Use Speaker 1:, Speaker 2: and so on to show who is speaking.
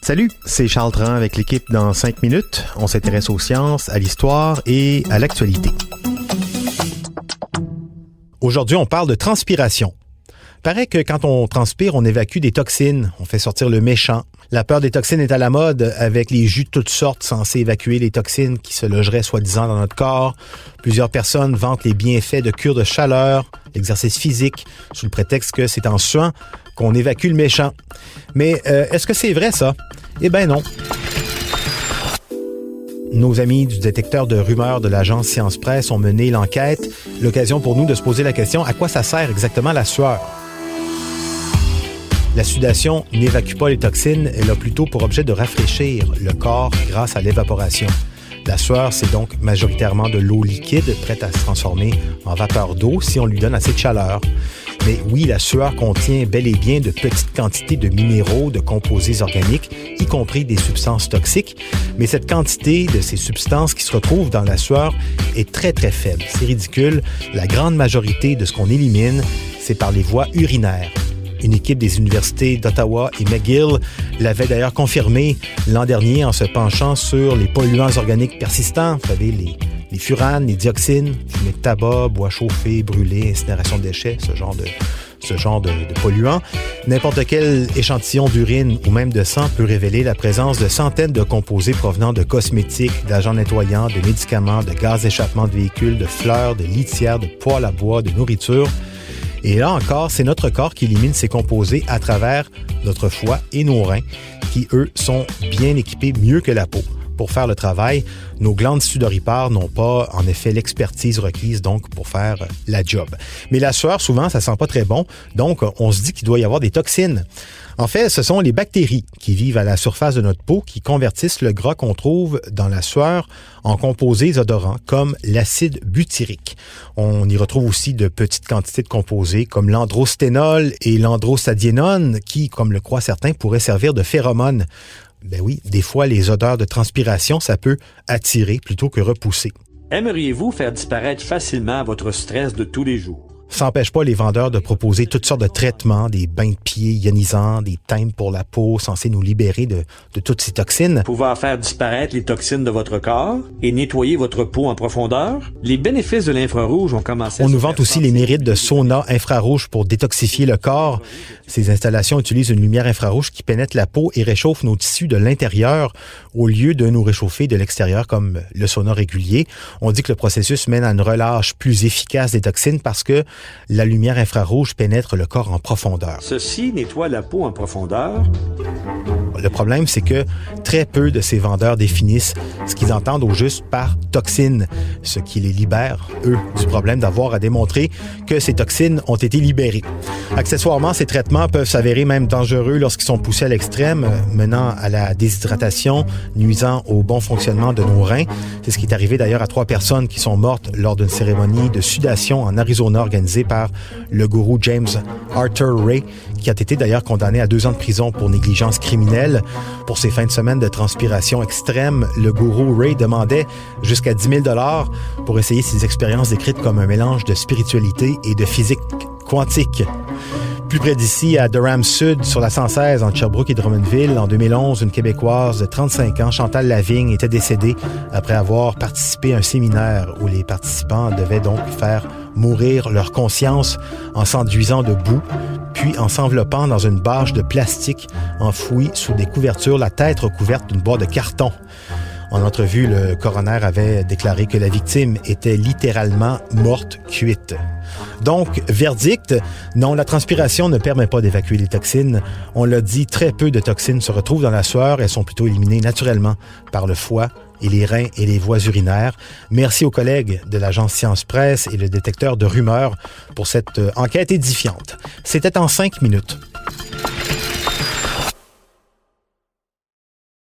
Speaker 1: Salut, c'est Charles Tran avec l'équipe dans 5 minutes. On s'intéresse aux sciences, à l'histoire et à l'actualité. Aujourd'hui, on parle de transpiration. Paraît que quand on transpire, on évacue des toxines, on fait sortir le méchant. La peur des toxines est à la mode avec les jus de toutes sortes censés évacuer les toxines qui se logeraient soi-disant dans notre corps. Plusieurs personnes vantent les bienfaits de cure de chaleur, l'exercice physique, sous le prétexte que c'est en suant qu'on évacue le méchant. Mais euh, est-ce que c'est vrai ça? Eh ben non. Nos amis du détecteur de rumeurs de l'agence Science Presse ont mené l'enquête, l'occasion pour nous de se poser la question à quoi ça sert exactement la sueur? La sudation n'évacue pas les toxines, elle a plutôt pour objet de rafraîchir le corps grâce à l'évaporation. La sueur, c'est donc majoritairement de l'eau liquide prête à se transformer en vapeur d'eau si on lui donne assez de chaleur. Mais oui, la sueur contient bel et bien de petites quantités de minéraux, de composés organiques, y compris des substances toxiques. Mais cette quantité de ces substances qui se retrouvent dans la sueur est très très faible. C'est ridicule. La grande majorité de ce qu'on élimine, c'est par les voies urinaires. Une équipe des universités d'Ottawa et McGill l'avait d'ailleurs confirmé l'an dernier en se penchant sur les polluants organiques persistants, vous savez, les, les furanes, les dioxines, fumée de tabac, bois chauffé, brûlé, incinération de déchets, ce genre de, polluants. N'importe quel échantillon d'urine ou même de sang peut révéler la présence de centaines de composés provenant de cosmétiques, d'agents nettoyants, de médicaments, de gaz d'échappement de véhicules, de fleurs, de litières, de poêles à bois, de nourriture. Et là encore, c'est notre corps qui élimine ces composés à travers notre foie et nos reins, qui, eux, sont bien équipés mieux que la peau pour faire le travail. Nos glandes sudoripares n'ont pas, en effet, l'expertise requise donc pour faire la job. Mais la sueur, souvent, ça sent pas très bon, donc on se dit qu'il doit y avoir des toxines. En fait, ce sont les bactéries qui vivent à la surface de notre peau qui convertissent le gras qu'on trouve dans la sueur en composés odorants comme l'acide butyrique. On y retrouve aussi de petites quantités de composés comme l'androsténol et l'androstadiénone qui, comme le croient certains, pourraient servir de phéromones. Ben oui, des fois, les odeurs de transpiration, ça peut attirer plutôt que repousser.
Speaker 2: Aimeriez-vous faire disparaître facilement votre stress de tous les jours?
Speaker 1: Ça n'empêche pas les vendeurs de proposer toutes sortes de traitements, des bains de pieds ionisants, des thèmes pour la peau censés nous libérer de, de toutes ces toxines.
Speaker 2: Pouvoir faire disparaître les toxines de votre corps et nettoyer votre peau en profondeur? Les bénéfices de l'infrarouge ont commencé
Speaker 1: On nous vante aussi les mérites de sauna infrarouge pour détoxifier le corps. Ces installations utilisent une lumière infrarouge qui pénètre la peau et réchauffe nos tissus de l'intérieur au lieu de nous réchauffer de l'extérieur comme le sauna régulier. On dit que le processus mène à une relâche plus efficace des toxines parce que la lumière infrarouge pénètre le corps en profondeur.
Speaker 2: Ceci nettoie la peau en profondeur
Speaker 1: Le problème, c'est que très peu de ces vendeurs définissent ce qu'ils entendent au juste par toxines, ce qui les libère, eux, du problème d'avoir à démontrer que ces toxines ont été libérées. Accessoirement, ces traitements peuvent s'avérer même dangereux lorsqu'ils sont poussés à l'extrême, menant à la déshydratation, nuisant au bon fonctionnement de nos reins. C'est ce qui est arrivé d'ailleurs à trois personnes qui sont mortes lors d'une cérémonie de sudation en Arizona organisée par le gourou James Arthur Ray, qui a été d'ailleurs condamné à deux ans de prison pour négligence criminelle. Pour ses fins de semaine de transpiration extrême, le gourou Ray demandait jusqu'à 10 000 dollars pour essayer ses expériences décrites comme un mélange de spiritualité et de physique quantique. Plus près d'ici, à Durham Sud, sur la 116, entre Sherbrooke et Drummondville, en 2011, une Québécoise de 35 ans, Chantal Lavigne, était décédée après avoir participé à un séminaire où les participants devaient donc faire mourir leur conscience en s'enduisant de boue, puis en s'enveloppant dans une bâche de plastique enfouie sous des couvertures, la tête recouverte d'une boîte de carton. En entrevue, le coroner avait déclaré que la victime était littéralement morte cuite. Donc, verdict, non, la transpiration ne permet pas d'évacuer les toxines. On l'a dit, très peu de toxines se retrouvent dans la sueur. Elles sont plutôt éliminées naturellement par le foie et les reins et les voies urinaires. Merci aux collègues de l'agence Science Presse et le détecteur de rumeurs pour cette euh, enquête édifiante. C'était en cinq minutes.